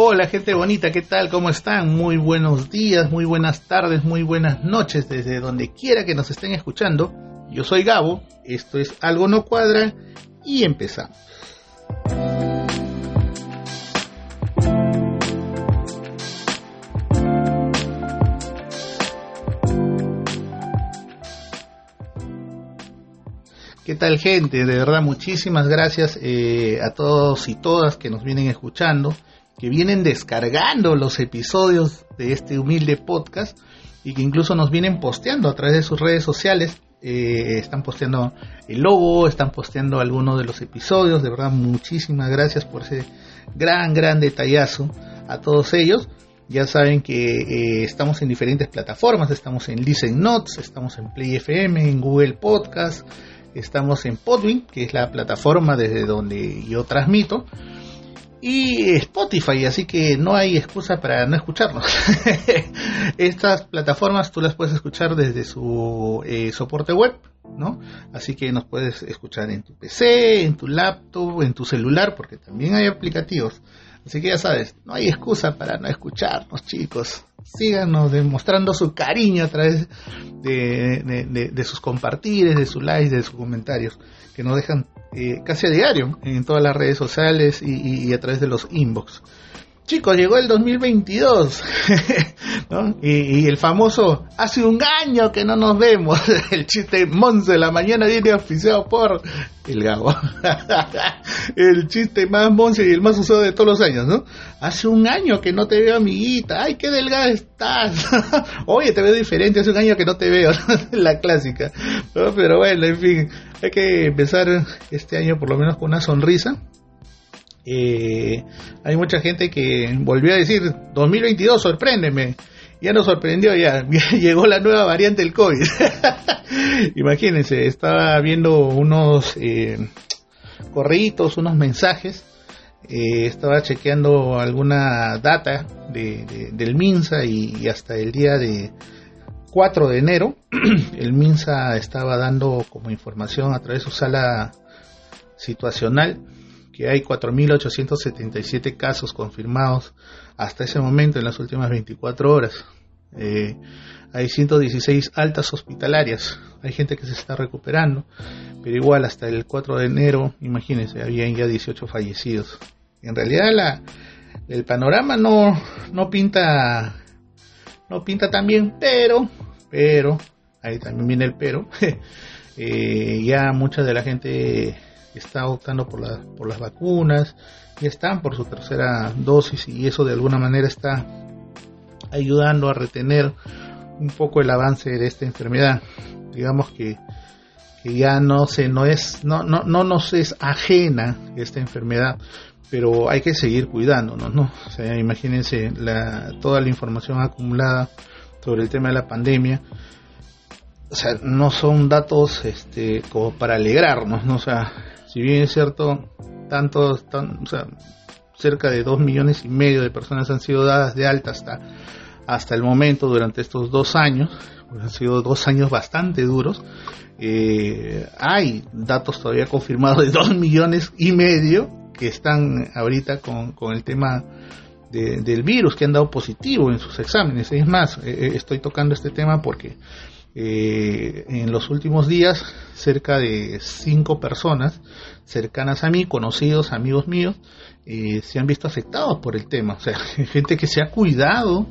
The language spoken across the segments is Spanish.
Hola gente bonita, ¿qué tal? ¿Cómo están? Muy buenos días, muy buenas tardes, muy buenas noches desde donde quiera que nos estén escuchando. Yo soy Gabo, esto es Algo No Cuadra y empezamos. ¿Qué tal gente? De verdad muchísimas gracias eh, a todos y todas que nos vienen escuchando, que vienen descargando los episodios de este humilde podcast y que incluso nos vienen posteando a través de sus redes sociales. Eh, están posteando el logo, están posteando algunos de los episodios. De verdad muchísimas gracias por ese gran, gran detallazo a todos ellos. Ya saben que eh, estamos en diferentes plataformas, estamos en Listen Notes, estamos en Play FM, en Google Podcast, Estamos en Podwin, que es la plataforma desde donde yo transmito. Y Spotify, así que no hay excusa para no escucharnos. Estas plataformas tú las puedes escuchar desde su eh, soporte web, ¿no? Así que nos puedes escuchar en tu PC, en tu laptop, en tu celular, porque también hay aplicativos. Así que ya sabes, no hay excusa para no escucharnos, chicos síganos demostrando su cariño a través de, sus compartires, de sus likes, de sus comentarios, que nos dejan eh, casi a diario en todas las redes sociales y, a través de los inbox. Chicos, llegó el 2022 y, el famoso hace un año que no nos vemos. El chiste Monse de la mañana viene oficiado por el Gabo. el chiste más Monse y el más usado de todos los años, ¿no? Hace un año que no te veo, amiguita. Ay, qué delgada estás. Oye, te veo diferente. Hace un año que no te veo. la clásica. Pero bueno, en fin, hay que empezar este año por lo menos con una sonrisa eh, hay mucha gente que volvió a decir 2022 sorpréndeme ya nos sorprendió ya, llegó la nueva variante del COVID. Imagínense estaba viendo unos eh, correitos unos mensajes. Eh, estaba chequeando alguna data de, del MINSA y, hasta el día de 4 de enero el MINSA estaba dando como información a través de su sala situacional que hay 4.877 casos confirmados hasta ese momento en las últimas 24 horas. Eh, hay 116 altas hospitalarias, hay gente que se está recuperando, pero igual hasta el 4 de enero, imagínense, habían ya 18 fallecidos. En realidad la, el panorama no, no pinta no pinta tan bien, pero, pero, ahí también viene el pero, eh, ya mucha de la gente está optando por, la, por las vacunas y están por su tercera dosis y eso de alguna manera está ayudando a retener un poco el avance de esta enfermedad. Digamos que, que ya no se no es no, no, no nos es ajena esta enfermedad, pero hay que seguir cuidándonos, ¿no? O sea, imagínense la, toda la información acumulada sobre el tema de la pandemia. O sea, no son datos este, como para alegrarnos, ¿no? O sea, si bien es cierto, tantos, o sea, cerca de dos millones y medio de personas han sido dadas de alta hasta, hasta el momento durante estos dos años, pues han sido dos años bastante duros. Eh, hay datos todavía confirmados de dos millones y medio que están ahorita con, con el tema del virus, que han dado positivo en sus exámenes. Es más, eh, eh, estoy tocando este tema porque eh, en los últimos días, cerca de cinco personas cercanas a mí, conocidos, amigos míos, eh, se han visto afectados por el tema. O sea, gente que se ha cuidado,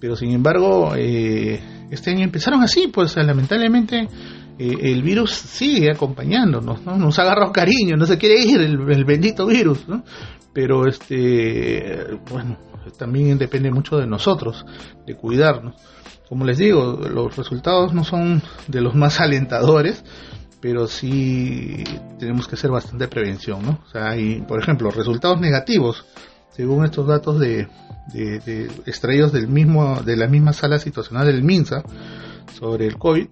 pero sin embargo, eh, este año empezaron así, pues lamentablemente el virus sigue acompañándonos, ¿no? nos ha agarrado cariño, no se quiere ir el, el bendito virus, ¿no? pero este, bueno, también depende mucho de nosotros, de cuidarnos. Como les digo, los resultados no son de los más alentadores, pero sí tenemos que hacer bastante prevención, ¿no? O sea, hay, por ejemplo, resultados negativos, según estos datos de, de, extraídos del mismo, de la misma sala situacional del MINSA sobre el COVID,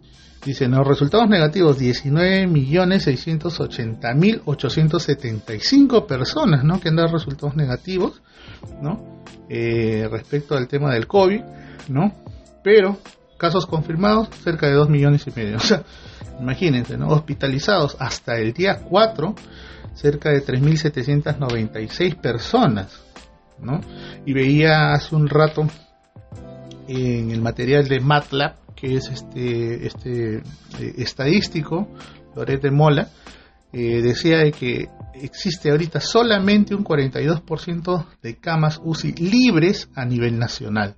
dicen los resultados negativos 19.680.875 personas, ¿no? Que han dado resultados negativos, ¿no? Eh, respecto al tema del COVID, ¿no? Pero casos confirmados cerca de 2 millones y medio. O sea, imagínense, ¿no? Hospitalizados hasta el día 4, cerca de 3.796 personas. ¿no? Y veía hace un rato en el material de MATLAB, que es este, este eh, estadístico, Loret Mola, eh, decía de que existe ahorita solamente un 42% de camas UCI libres a nivel nacional.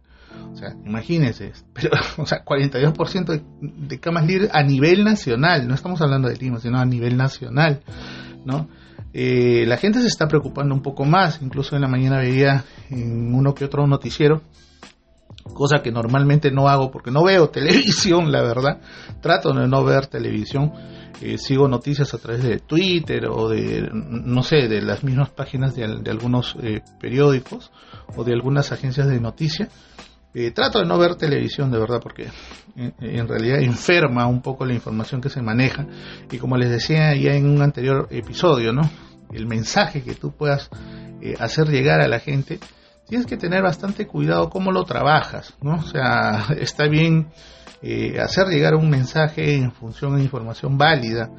O sea, imagínense, pero, o sea, 42% de, de camas libres a nivel nacional, no estamos hablando de Lima, sino a nivel nacional, ¿no? Eh, la gente se está preocupando un poco más, incluso en la mañana veía en uno que otro noticiero, cosa que normalmente no hago porque no veo televisión, la verdad, trato de no ver televisión, eh, sigo noticias a través de Twitter o de, no sé, de las mismas páginas de, algunos eh, periódicos o de algunas agencias de noticias. Trato de no ver televisión de verdad porque en, realidad enferma un poco la información que se maneja y como les decía ya en un anterior episodio, ¿no? El mensaje que tú puedas eh, hacer llegar a la gente, tienes que tener bastante cuidado cómo lo trabajas, ¿no? O sea, está bien eh, hacer llegar un mensaje en función de información válida,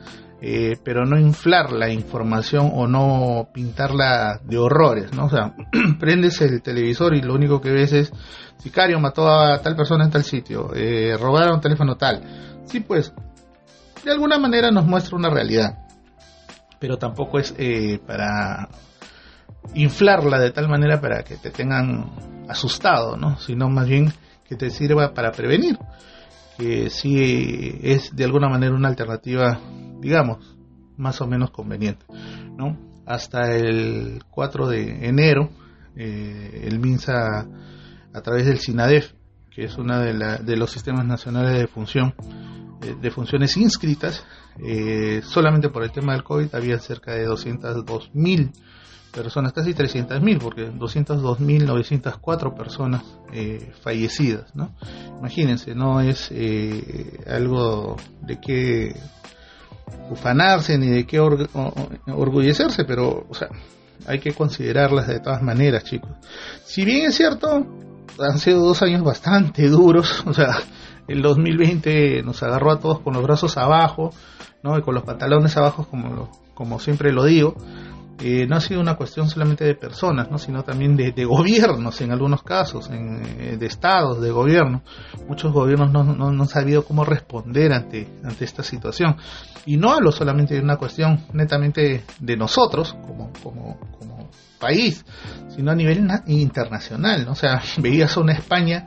eh, pero no inflar la información o no pintarla de horrores, ¿no? O sea, prendes el televisor y lo único que ves es sicario mató a tal persona en tal sitio, eh, robaron teléfono tal. Sí, pues, de alguna manera nos muestra una realidad, pero tampoco es eh, para inflarla de tal manera para que te tengan asustado, ¿no? Sino más bien que te sirva para prevenir, que sí es de alguna manera una alternativa, digamos, más o menos conveniente, ¿no? Hasta el 4 de enero, eh, el MINSA a través del SINADEF, que es uno de, de los sistemas nacionales de función, eh, de funciones inscritas, eh, solamente por el tema del COVID había cerca de 202 mil personas, casi 300 mil, porque 202.904 personas eh, fallecidas, ¿no? Imagínense, no es algo de qué ufanarse ni de qué orgullecerse, pero, o sea, hay que considerarlas de todas maneras, chicos. Si bien es cierto, han sido dos años bastante duros, o sea, el 2020 nos agarró a todos con los brazos abajo, ¿no? Y con los pantalones abajo, como, como siempre lo digo. Eh, no ha sido una cuestión solamente de personas, ¿no? sino también de, gobiernos en algunos casos, eh, de estados, de gobiernos. Muchos gobiernos no, no, no, han sabido cómo responder ante, ante esta situación. Y no hablo solamente de una cuestión netamente de nosotros como, como, como país, sino a nivel internacional. O sea, veías a una España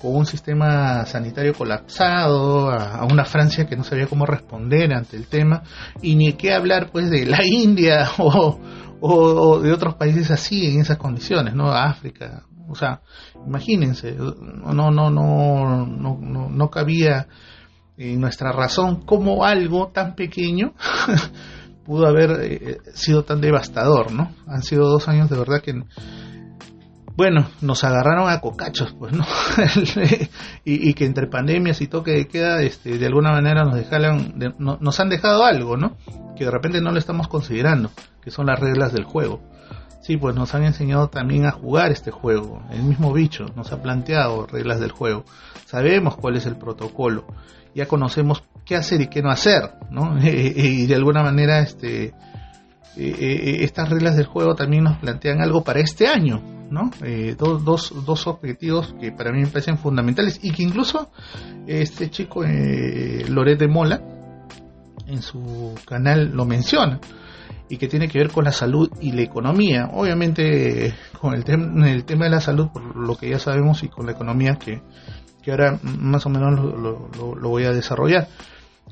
con un sistema sanitario colapsado, a, una Francia que no sabía cómo responder ante el tema, y ni qué hablar pues de la India o, de otros países así en esas condiciones, ¿no? África, o sea, imagínense, no, no, no, no, no, no cabía en nuestra razón cómo algo tan pequeño pudo haber eh, sido tan devastador, ¿no? Han sido dos años de verdad que, bueno, nos agarraron a cocachos, pues, ¿no? y, que entre pandemias y toque de queda, este, de alguna manera nos dejaron, nos han dejado algo, ¿no? Que de repente no lo estamos considerando, que son las reglas del juego. Sí, pues nos han enseñado también a jugar este juego. El mismo bicho nos ha planteado reglas del juego. Sabemos cuál es el protocolo. Ya conocemos qué hacer y qué no hacer, ¿no? y de alguna manera este, eh, eh, estas reglas del juego también nos plantean algo para este año, ¿no? Eh, dos, dos, dos, objetivos que para mí me parecen fundamentales y que incluso este chico eh, Loret de Mola en su canal lo menciona y que tiene que ver con la salud y la economía. Obviamente con el, el tema de la salud, por lo que ya sabemos, y con la economía que, que ahora más o menos lo, voy a desarrollar.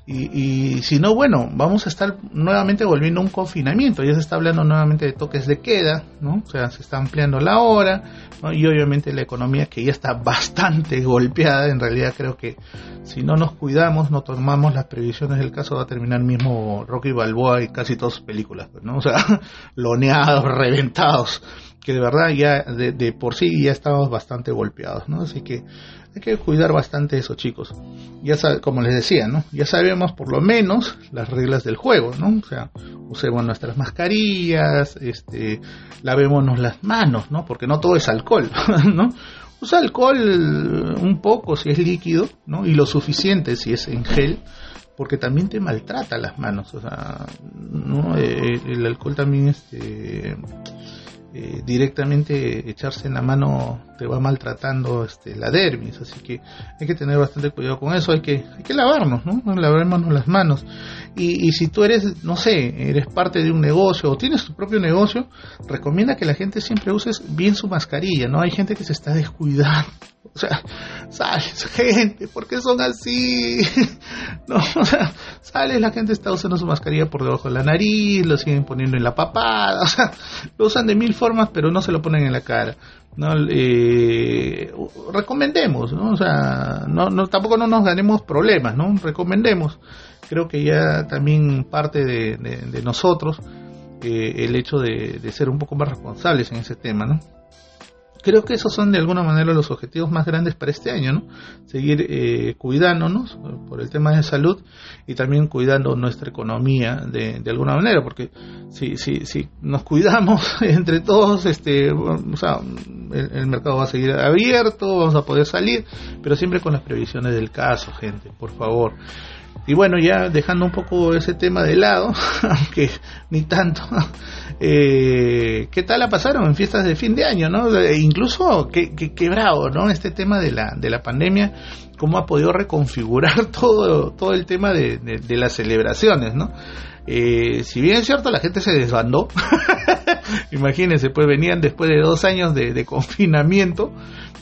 Y, y, si no, bueno, vamos a estar nuevamente volviendo a un confinamiento. Ya se está hablando nuevamente de toques de queda, ¿no? O sea, se está ampliando la hora, ¿no? Y obviamente la economía que ya está bastante golpeada. En realidad creo que si no nos cuidamos, no tomamos las previsiones del caso, va a terminar mismo Rocky Balboa y casi todas sus películas, pues, ¿no? O sea, loneados, reventados que de verdad ya de, de, por sí ya estamos bastante golpeados, ¿no? Así que hay que cuidar bastante eso, chicos. Ya como les decía, ¿no? Ya sabemos por lo menos las reglas del juego, ¿no? O sea, usemos nuestras mascarillas, este, lavémonos las manos, ¿no? Porque no todo es alcohol, ¿no? Usa alcohol un poco si es líquido, ¿no? Y lo suficiente si es en gel, porque también te maltrata las manos, o sea, ¿no? Eh, el alcohol también, este eh, directamente echarse en la mano te va maltratando este, la dermis, así que hay que tener bastante cuidado con eso, hay que, hay que lavarnos, ¿no? Lavarnos las manos. Y, y si tú eres, no sé, eres parte de un negocio o tienes tu propio negocio, recomienda que la gente siempre uses bien su mascarilla, ¿no? Hay gente que se está descuidando o sea, sales, gente, ¿por qué son así? no, o sea, sales, la gente está usando su mascarilla por debajo de la nariz, lo siguen poniendo en la papada, o sea, lo usan de mil formas, pero no se lo ponen en la cara. No, eh, recomendemos, ¿no? O sea, no, no, tampoco no nos ganemos problemas, ¿no? Recomendemos. Creo que ya también parte de, de, nosotros eh, el hecho de, de ser un poco más responsables en ese tema, ¿no? creo que esos son de alguna manera los objetivos más grandes para este año, ¿no? Seguir eh, cuidándonos por el tema de salud y también cuidando nuestra economía de, de alguna manera, porque si, si, si nos cuidamos entre todos, este, o sea, el, mercado va a seguir abierto, vamos a poder salir, pero siempre con las previsiones del caso, gente, por favor. Y bueno, ya dejando un poco ese tema de lado, aunque ni tanto, eh, ¿qué tal la pasaron en fiestas de fin de año? ¿no? E incluso, qué, qué, bravo, ¿no? Este tema de la, de la pandemia, cómo ha podido reconfigurar todo, todo el tema de, de, las celebraciones, ¿no? Eh, si bien es cierto, la gente se desbandó, imagínense, pues venían después de dos años de, confinamiento,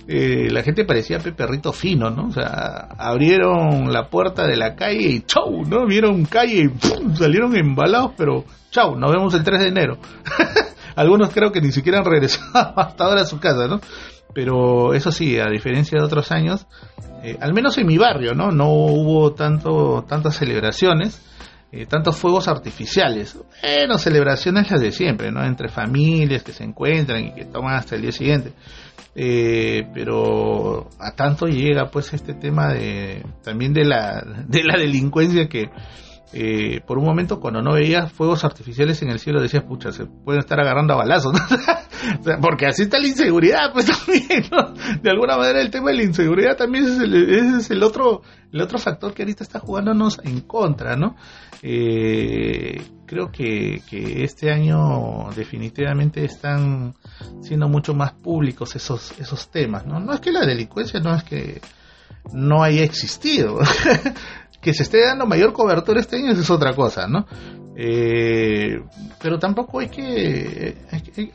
eh, la gente parecía Perrito fino, ¿no? O sea, abrieron la puerta de la calle y chau, ¿no? Vieron calle y salieron embalados, pero chau, nos vemos el 3 de enero. Algunos creo que ni siquiera han regresado hasta ahora a su casa, ¿no? Pero eso sí, a diferencia de otros años, eh, al menos en mi barrio, ¿no? No hubo tanto, tantas celebraciones. Eh, tantos fuegos artificiales. Bueno, celebraciones las de siempre, ¿no? Entre familias que se encuentran y que toman hasta el día siguiente. Eh, pero a tanto llega pues este tema de también de la de la delincuencia que eh, por un momento cuando no veías fuegos artificiales en el cielo decías pucha se pueden estar agarrando a balazos porque así está la inseguridad pues también de alguna manera el tema de la inseguridad también es el, es el otro el otro factor que ahorita está jugándonos en contra no eh, creo que, que este año definitivamente están siendo mucho más públicos esos, esos temas, ¿no? No es que la delincuencia no es que no haya existido, que se esté dando mayor cobertura este año es otra cosa, ¿no? Eh, pero tampoco hay que,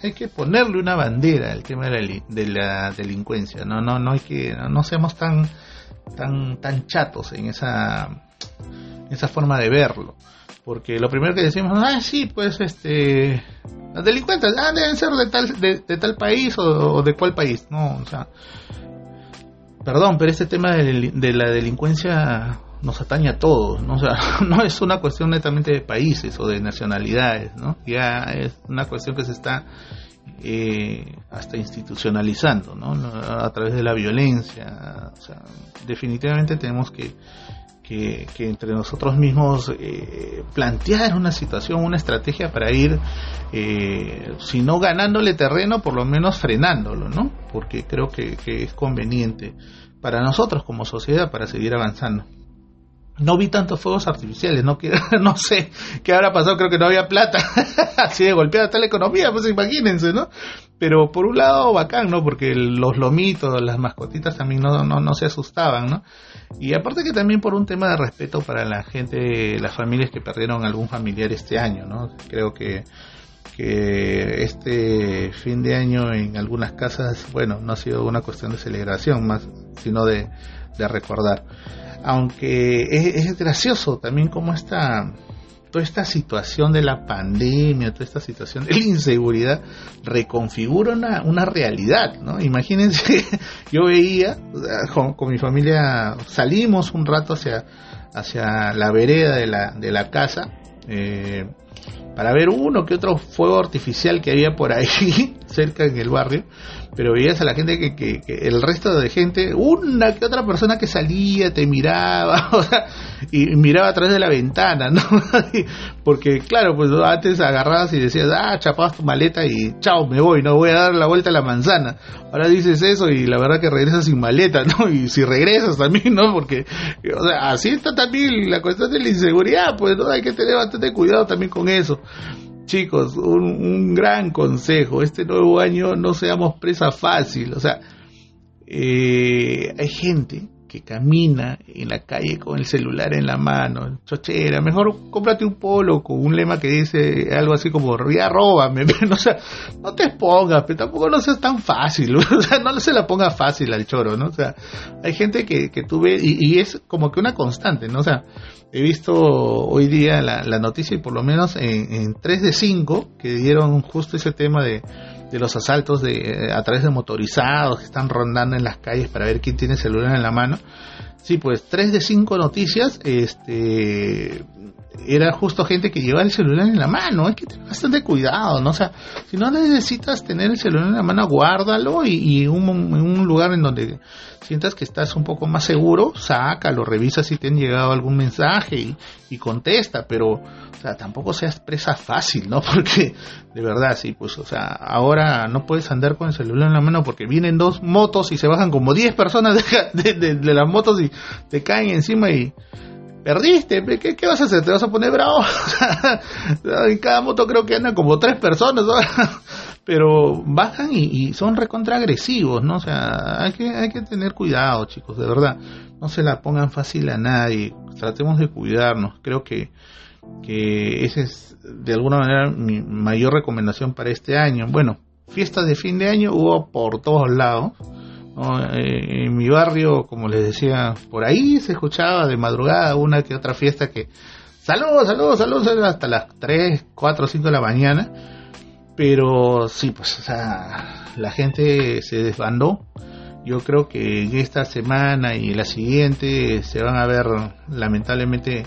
hay, que ponerle una bandera al tema de la, delincuencia, no, no, no hay que, no seamos tan, tan, tan chatos en esa, esa forma de verlo. Porque lo primero que decimos, ah, sí, pues este, las delincuentes, ah, deben ser de tal, de, tal país o, de cuál país, no, o sea, perdón, pero este tema de, de, la delincuencia nos atañe a todos, ¿no? Sea, no es una cuestión netamente de países o de nacionalidades, ¿no? Ya es una cuestión que se está eh, hasta institucionalizando, ¿no? A través de la violencia, o sea, definitivamente tenemos que que, entre nosotros mismos eh, plantear una situación, una estrategia para ir, eh, si no ganándole terreno, por lo menos frenándolo, ¿no? Porque creo que, es conveniente para nosotros como sociedad para seguir avanzando. No vi tantos fuegos artificiales, no, no sé qué habrá pasado, creo que no había plata, así de golpeada está la economía, pues imagínense, ¿no? Pero por un lado bacán, ¿no? Porque los lomitos, las mascotitas también no, no, no se asustaban, ¿no? Y aparte que también por un tema de respeto para la gente, las familias que perdieron algún familiar este año, ¿no? Creo que, que este fin de año en algunas casas, bueno, no ha sido una cuestión de celebración más, sino de, de recordar. Aunque es, gracioso también como esta toda esta situación de la pandemia, toda esta situación de la inseguridad, reconfigura una, una realidad, ¿no? Imagínense, yo veía, con, mi familia salimos un rato hacia, hacia la vereda de la, de la casa, eh, para ver uno que otro fuego artificial que había por ahí, cerca en el barrio, pero veías a la gente que, que, el resto de gente, una que otra persona que salía, te miraba, o sea, y miraba a través de la ventana, ¿no? Porque, claro, pues antes agarrabas y decías, ah, chapabas tu maleta y chao, me voy, no voy a dar la vuelta a la manzana. Ahora dices eso y la verdad que regresas sin maleta, ¿no? Y si regresas también, ¿no? Porque, o sea, así está también la cuestión de la inseguridad, pues, ¿no? Hay que tener bastante cuidado también con eso. Chicos, un, gran consejo, este nuevo año no seamos presa fácil, o sea, eh, hay gente que camina en la calle con el celular en la mano, chochera, mejor cómprate un polo con un lema que dice algo así como, ya róbame, o sea, no te expongas, pero tampoco no seas tan fácil, o sea, no se la ponga fácil al choro, ¿no? O sea, hay gente que, que tú ves, y, es como que una constante, ¿no? O sea, he visto hoy día la, noticia y por lo menos en, en 3 de 5 que dieron justo ese tema de de los asaltos de, a través de motorizados que están rondando en las calles para ver quién tiene celular en la mano. Sí, pues tres de cinco noticias, este, era justo gente que lleva el celular en la mano. Hay que tener bastante cuidado, ¿no? O sea, si no necesitas tener el celular en la mano, guárdalo y, en un lugar en donde sientas que estás un poco más seguro, sácalo, revisa si te han llegado algún mensaje y, y contesta, pero, o sea, tampoco seas presa fácil, ¿no? Porque, de verdad, sí, pues, o sea, ahora no puedes andar con el celular en la mano porque vienen dos motos y se bajan como 10 personas de, de, de, las motos y te caen encima y perdiste, ¿qué, ¿qué, vas a hacer? ¿Te vas a poner bravo? en cada moto creo que andan como tres personas, pero bajan y, son recontra agresivos, ¿no? O sea, hay que, hay que tener cuidado, chicos, de verdad. No se la pongan fácil a nadie, tratemos de cuidarnos. Creo que, que esa es de alguna manera mi mayor recomendación para este año. Bueno, fiestas de fin de año hubo por todos lados. Eh, en mi barrio, como les decía, por ahí se escuchaba de madrugada una que otra fiesta que saludos, saludos, saludos hasta las 3, 4, 5 de la mañana pero sí, pues, o sea, la gente se desbandó. Yo creo que en esta semana y la siguiente se van a ver, lamentablemente,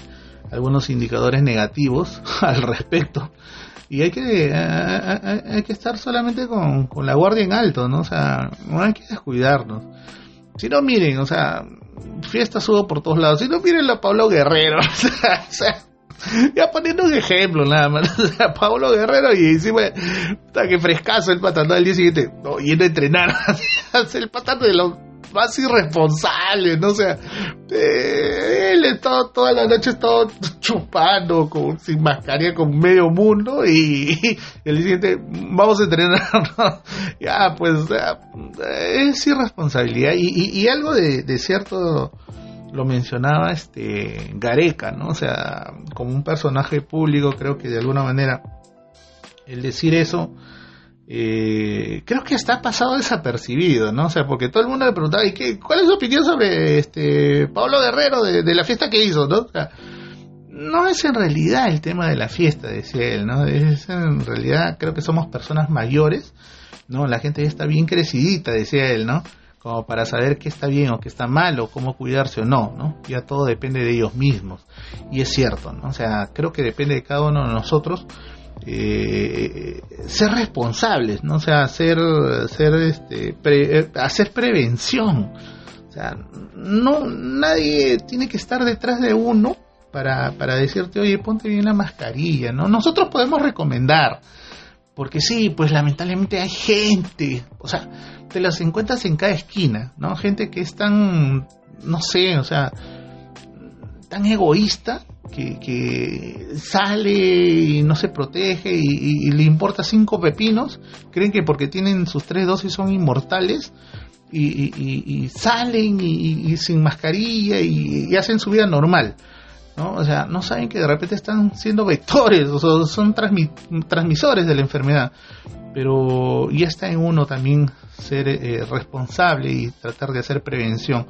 algunos indicadores negativos al respecto. Y hay que, hay, que estar solamente con, con la guardia en alto, ¿no? O sea, no hay que descuidarnos. Si no, miren, o sea, fiestas hubo por todos lados. Si no, miren a Pablo Guerrero. o sea, ya poniendo un ejemplo nada más. O sea, Pablo Guerrero y encima, está que frescazo el patando al día siguiente, no, yendo a entrenar. El patando de los más irresponsables, ¿no? O sea, eh, él estaba toda la noche estaba chupando con, sin mascarilla con medio mundo y, el siguiente vamos a entrenar. ya, pues, es irresponsabilidad y, y, algo de, de cierto lo mencionaba este Gareca, ¿no? O sea, como un personaje público, creo que de alguna manera el decir eso eh, creo que está pasado desapercibido, ¿no? O sea, porque todo el mundo le preguntaba, ¿y qué, cuál es su opinión sobre este Pablo Guerrero de, la fiesta que hizo, ¿no? O sea, no es en realidad el tema de la fiesta, decía él, ¿no? Es en realidad, creo que somos personas mayores, ¿no? La gente ya está bien crecidita, decía él, ¿no? como para saber qué está bien o qué está mal o cómo cuidarse o no, ¿no? Ya todo depende de ellos mismos. Y es cierto, ¿no? O sea, creo que depende de cada uno de nosotros eh, ser responsables, ¿no? O sea, hacer, ser, este, eh, hacer prevención. O sea, no, nadie tiene que estar detrás de uno para, para decirte, oye, ponte bien la mascarilla, ¿no? Nosotros podemos recomendar, porque sí, pues lamentablemente hay gente, o sea, te las encuentras en cada esquina, ¿no? Gente que es tan, no sé, o sea, tan egoísta que, sale y no se protege y, le importa cinco pepinos, creen que porque tienen sus tres dosis son inmortales y, salen y, sin mascarilla y, hacen su vida normal. ¿no? O sea, no saben que de repente están siendo vectores, o son transmisores de la enfermedad. Pero ya está en uno también ser eh, responsable y tratar de hacer prevención.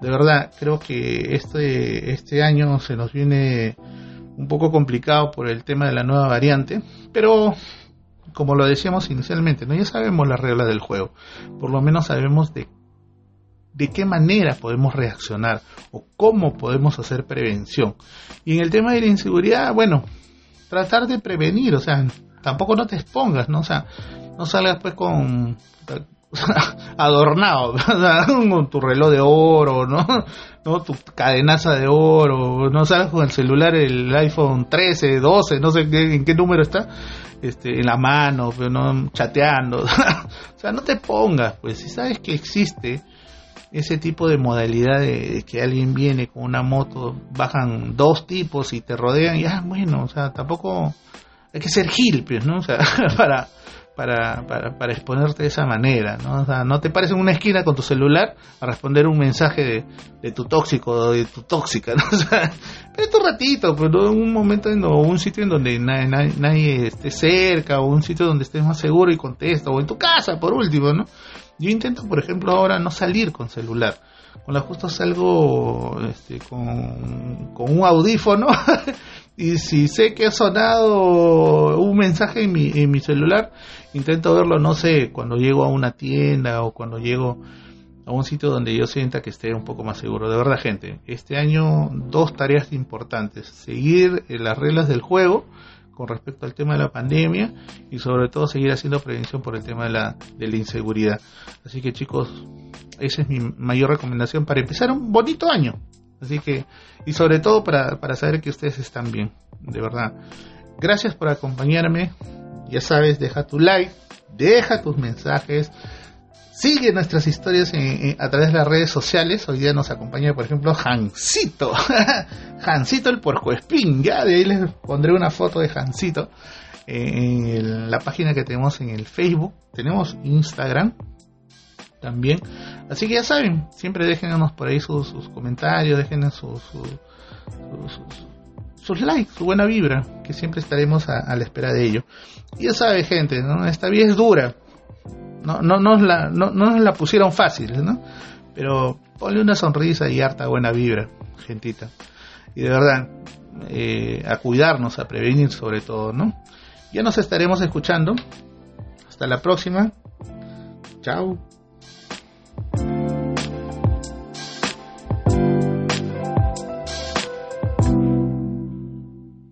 De verdad, creo que este, este año se nos viene un poco complicado por el tema de la nueva variante, pero como lo decíamos inicialmente, ¿no? ya sabemos las reglas del juego, por lo menos sabemos de de qué manera podemos reaccionar o cómo podemos hacer prevención. Y en el tema de la inseguridad, bueno, tratar de prevenir, o sea, tampoco no te expongas, ¿no? O sea, no salgas pues con adornado, con tu reloj de oro, ¿no? ¿no? Tu cadenaza de oro, no salgas con el celular, el iPhone 13, 12, no sé en qué número está, este, en la mano, pero no chateando. o sea, no te pongas, pues si sabes que existe ese tipo de modalidad de, que alguien viene con una moto, bajan dos tipos y te rodean, y ah, bueno, o sea, tampoco hay que ser gil, pues, ¿no? O sea, para, para, para, para, exponerte de esa manera, ¿no? O sea, no te pares en una esquina con tu celular a responder un mensaje de, de tu tóxico o de tu tóxica, ¿no? O sea, pero tu ratito, pero en un momento en, o un sitio en donde nadie, nadie, nadie, esté cerca, o un sitio donde estés más seguro y contesta, o en tu casa, por último, ¿no? Yo intento, por ejemplo, ahora no salir con celular. Con la justo salgo este, con, con un audífono y si sé que ha sonado un mensaje en mi, en mi celular, intento verlo, no sé, cuando llego a una tienda o cuando llego a un sitio donde yo sienta que esté un poco más seguro. De verdad, gente, este año dos tareas importantes. Seguir las reglas del juego con respecto al tema de la pandemia y sobre todo seguir haciendo prevención por el tema de la, de la inseguridad. Así que chicos, esa es mi mayor recomendación para empezar un bonito año. Así que, y sobre todo para, para saber que ustedes están bien, de verdad. Gracias por acompañarme. Ya sabes, deja tu like, deja tus mensajes, sigue nuestras historias a través de las redes sociales. Hoy día nos acompaña, por ejemplo, Hansito. Hansito el puercoespín. Ya de ahí les pondré una foto de Hansito en la página que tenemos en el Facebook. Tenemos Instagram también. Así que ya saben, siempre déjenos por ahí sus, comentarios, déjenos sus, likes, su buena vibra, que siempre estaremos a, la espera de ello. Y ya sabe gente, esta vida es dura. No, no, nos la, no, nos la pusieron fácil, ¿no? Pero ponle una sonrisa y harta buena vibra, gentita. Y de verdad, eh, a cuidarnos, a prevenir sobre todo, ¿no? Ya nos estaremos escuchando. Hasta la próxima. Chao.